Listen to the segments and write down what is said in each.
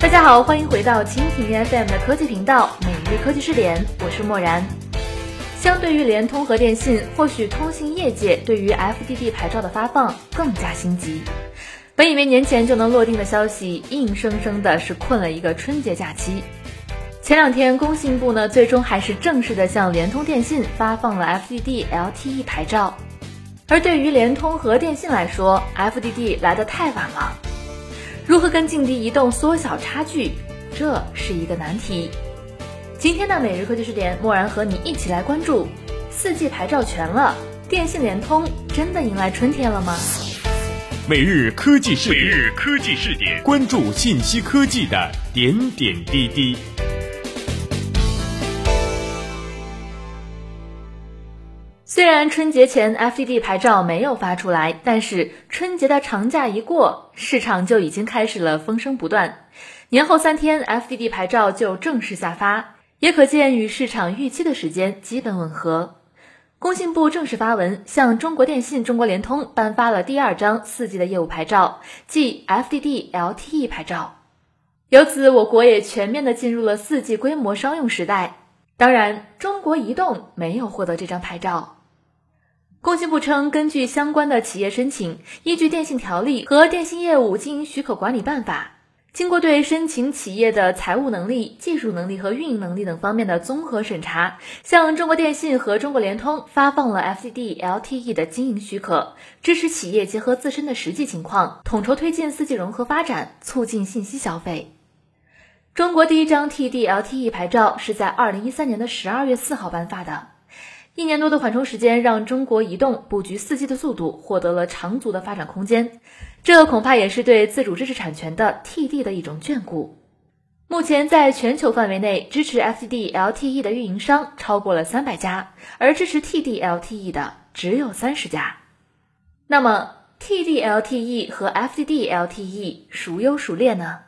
大家好，欢迎回到蜻蜓 FM 的科技频道，每日科技视点，我是默然。相对于联通和电信，或许通信业界对于 FDD 牌照的发放更加心急。本以为年前就能落定的消息，硬生生的是困了一个春节假期。前两天，工信部呢最终还是正式的向联通、电信发放了 FDD LTE 牌照。而对于联通和电信来说，FDD 来得太晚了。如何跟劲敌移动缩小差距，这是一个难题。今天的每日科技视点，默然和你一起来关注：四 G 牌照全了，电信联通真的迎来春天了吗？每日科技视点，每日科技视点，关注信息科技的点点滴滴。虽然春节前 FDD 牌照没有发出来，但是春节的长假一过，市场就已经开始了风声不断。年后三天，FDD 牌照就正式下发，也可见与市场预期的时间基本吻合。工信部正式发文，向中国电信、中国联通颁发了第二张 4G 的业务牌照，即 FDD LTE 牌照。由此，我国也全面的进入了 4G 规模商用时代。当然，中国移动没有获得这张牌照。工信部称，根据相关的企业申请，依据电信条例和电信业务经营许可管理办法，经过对申请企业的财务能力、技术能力和运营能力等方面的综合审查，向中国电信和中国联通发放了 FDD LTE 的经营许可，支持企业结合自身的实际情况，统筹推进 4G 融合发展，促进信息消费。中国第一张 TD LTE 牌照是在2013年的12月4号颁发的。一年多的缓冲时间，让中国移动布局四 G 的速度获得了长足的发展空间。这恐怕也是对自主知识产权的 TD 的一种眷顾。目前，在全球范围内支持 FDD LTE 的运营商超过了三百家，而支持 TD LTE 的只有三十家。那么，TD LTE 和 FDD LTE 孰优孰劣呢？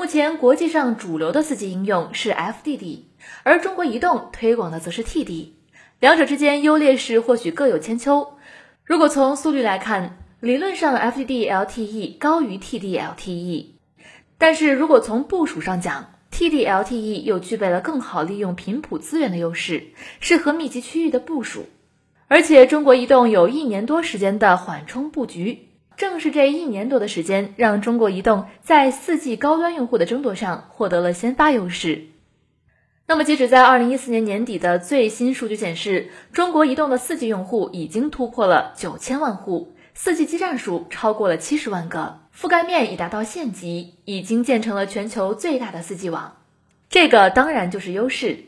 目前国际上主流的四 G 应用是 FDD，而中国移动推广的则是 TD，两者之间优劣势或许各有千秋。如果从速率来看，理论上 FDD LTE 高于 TD LTE，但是如果从部署上讲，TD LTE 又具备了更好利用频谱资源的优势，适合密集区域的部署。而且中国移动有一年多时间的缓冲布局。正是这一年多的时间，让中国移动在 4G 高端用户的争夺上获得了先发优势。那么，截止在2014年年底的最新数据显示，中国移动的 4G 用户已经突破了九千万户，4G 基站数超过了七十万个，覆盖面已达到县级，已经建成了全球最大的 4G 网。这个当然就是优势。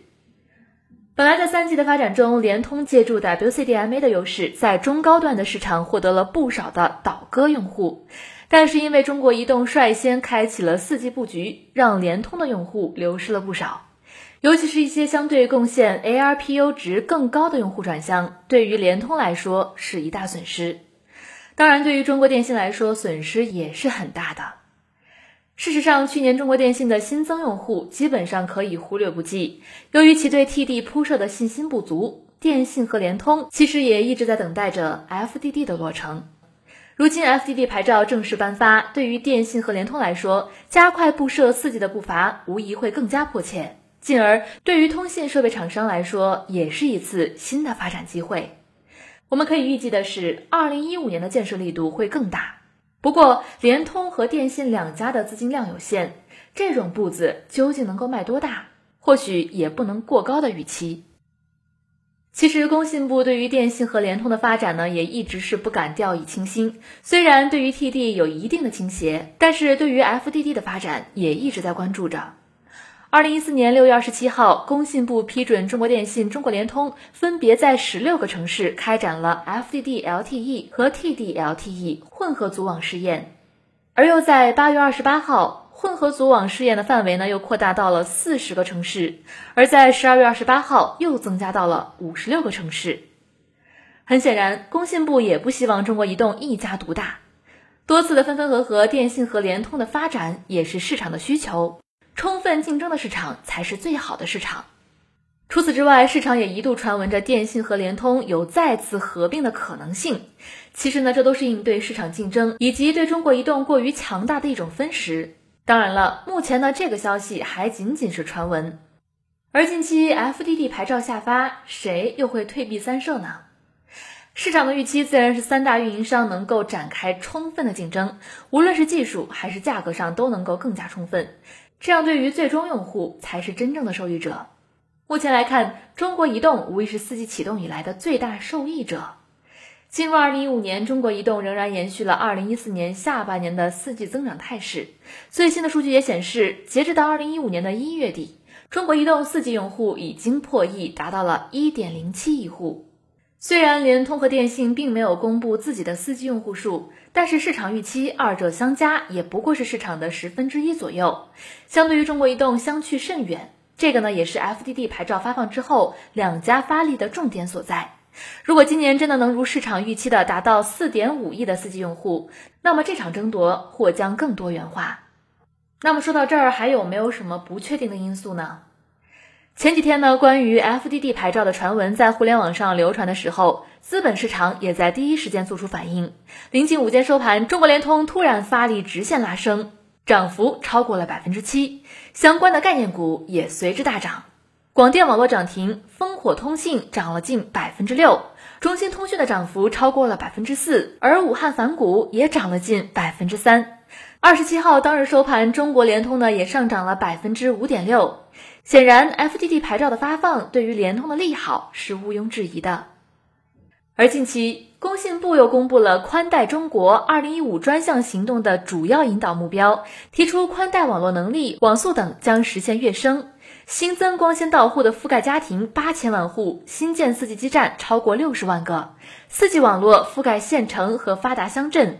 本来在三 G 的发展中，联通借助 WCDMA 的优势，在中高段的市场获得了不少的倒戈用户。但是因为中国移动率先开启了四 G 布局，让联通的用户流失了不少。尤其是一些相对贡献 ARPU 值更高的用户转向，对于联通来说是一大损失。当然，对于中国电信来说，损失也是很大的。事实上，去年中国电信的新增用户基本上可以忽略不计。由于其对 TD 铺设的信心不足，电信和联通其实也一直在等待着 FDD 的落成。如今 FDD 牌照正式颁发，对于电信和联通来说，加快布设 4G 的步伐无疑会更加迫切。进而，对于通信设备厂商来说，也是一次新的发展机会。我们可以预计的是，2015年的建设力度会更大。不过，联通和电信两家的资金量有限，这种步子究竟能够迈多大，或许也不能过高的预期。其实，工信部对于电信和联通的发展呢，也一直是不敢掉以轻心。虽然对于 TD 有一定的倾斜，但是对于 FDD 的发展也一直在关注着。二零一四年六月二十七号，工信部批准中国电信、中国联通分别在十六个城市开展了 FDD LTE 和 TD LTE 混合组网试验，而又在八月二十八号，混合组网试验的范围呢又扩大到了四十个城市，而在十二月二十八号又增加到了五十六个城市。很显然，工信部也不希望中国移动一家独大，多次的分分合合，电信和联通的发展也是市场的需求。充分竞争的市场才是最好的市场。除此之外，市场也一度传闻着电信和联通有再次合并的可能性。其实呢，这都是应对市场竞争以及对中国移动过于强大的一种分食。当然了，目前呢这个消息还仅仅是传闻。而近期 FDD 牌照下发，谁又会退避三舍呢？市场的预期自然是三大运营商能够展开充分的竞争，无论是技术还是价格上都能够更加充分，这样对于最终用户才是真正的受益者。目前来看，中国移动无疑是四 G 启动以来的最大受益者。进入二零一五年，中国移动仍然延续了二零一四年下半年的四 G 增长态势。最新的数据也显示，截止到二零一五年的一月底，中国移动四 G 用户已经破亿，达到了一点零七亿户。虽然联通和电信并没有公布自己的四 G 用户数，但是市场预期二者相加也不过是市场的十分之一左右，相对于中国移动相去甚远。这个呢，也是 FDD 牌照发放之后两家发力的重点所在。如果今年真的能如市场预期的达到四点五亿的四 G 用户，那么这场争夺或将更多元化。那么说到这儿，还有没有什么不确定的因素呢？前几天呢，关于 FDD 牌照的传闻在互联网上流传的时候，资本市场也在第一时间做出反应。临近午间收盘，中国联通突然发力直线拉升，涨幅超过了百分之七，相关的概念股也随之大涨。广电网络涨停，烽火通信涨了近百分之六，中兴通讯的涨幅超过了百分之四，而武汉凡谷也涨了近百分之三。二十七号当日收盘，中国联通呢也上涨了百分之五点六。显然，FDD 牌照的发放对于联通的利好是毋庸置疑的。而近期，工信部又公布了宽带中国二零一五专项行动的主要引导目标，提出宽带网络能力、网速等将实现跃升，新增光纤到户的覆盖家庭八千万户，新建四 G 基站超过六十万个，四 G 网络覆盖县城和发达乡镇。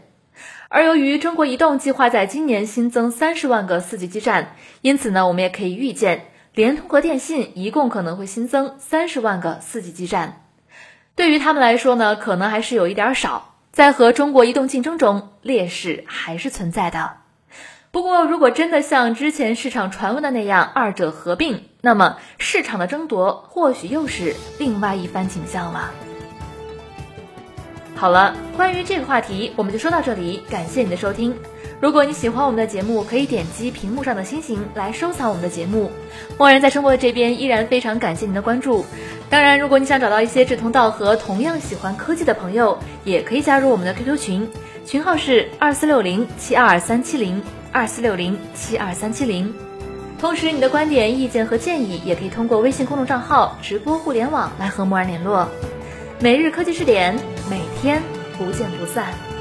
而由于中国移动计划在今年新增三十万个四 G 基站，因此呢，我们也可以预见。联通和电信一共可能会新增三十万个四 G 基站，对于他们来说呢，可能还是有一点少，在和中国移动竞争中，劣势还是存在的。不过，如果真的像之前市场传闻的那样，二者合并，那么市场的争夺或许又是另外一番景象了。好了，关于这个话题，我们就说到这里，感谢你的收听。如果你喜欢我们的节目，可以点击屏幕上的星星来收藏我们的节目。默然在声波的这边依然非常感谢您的关注。当然，如果你想找到一些志同道合、同样喜欢科技的朋友，也可以加入我们的 QQ 群，群号是二四六零七二三七零二四六零七二三七零。同时，你的观点、意见和建议也可以通过微信公众账号“直播互联网”来和默然联络。每日科技视点，每天不见不散。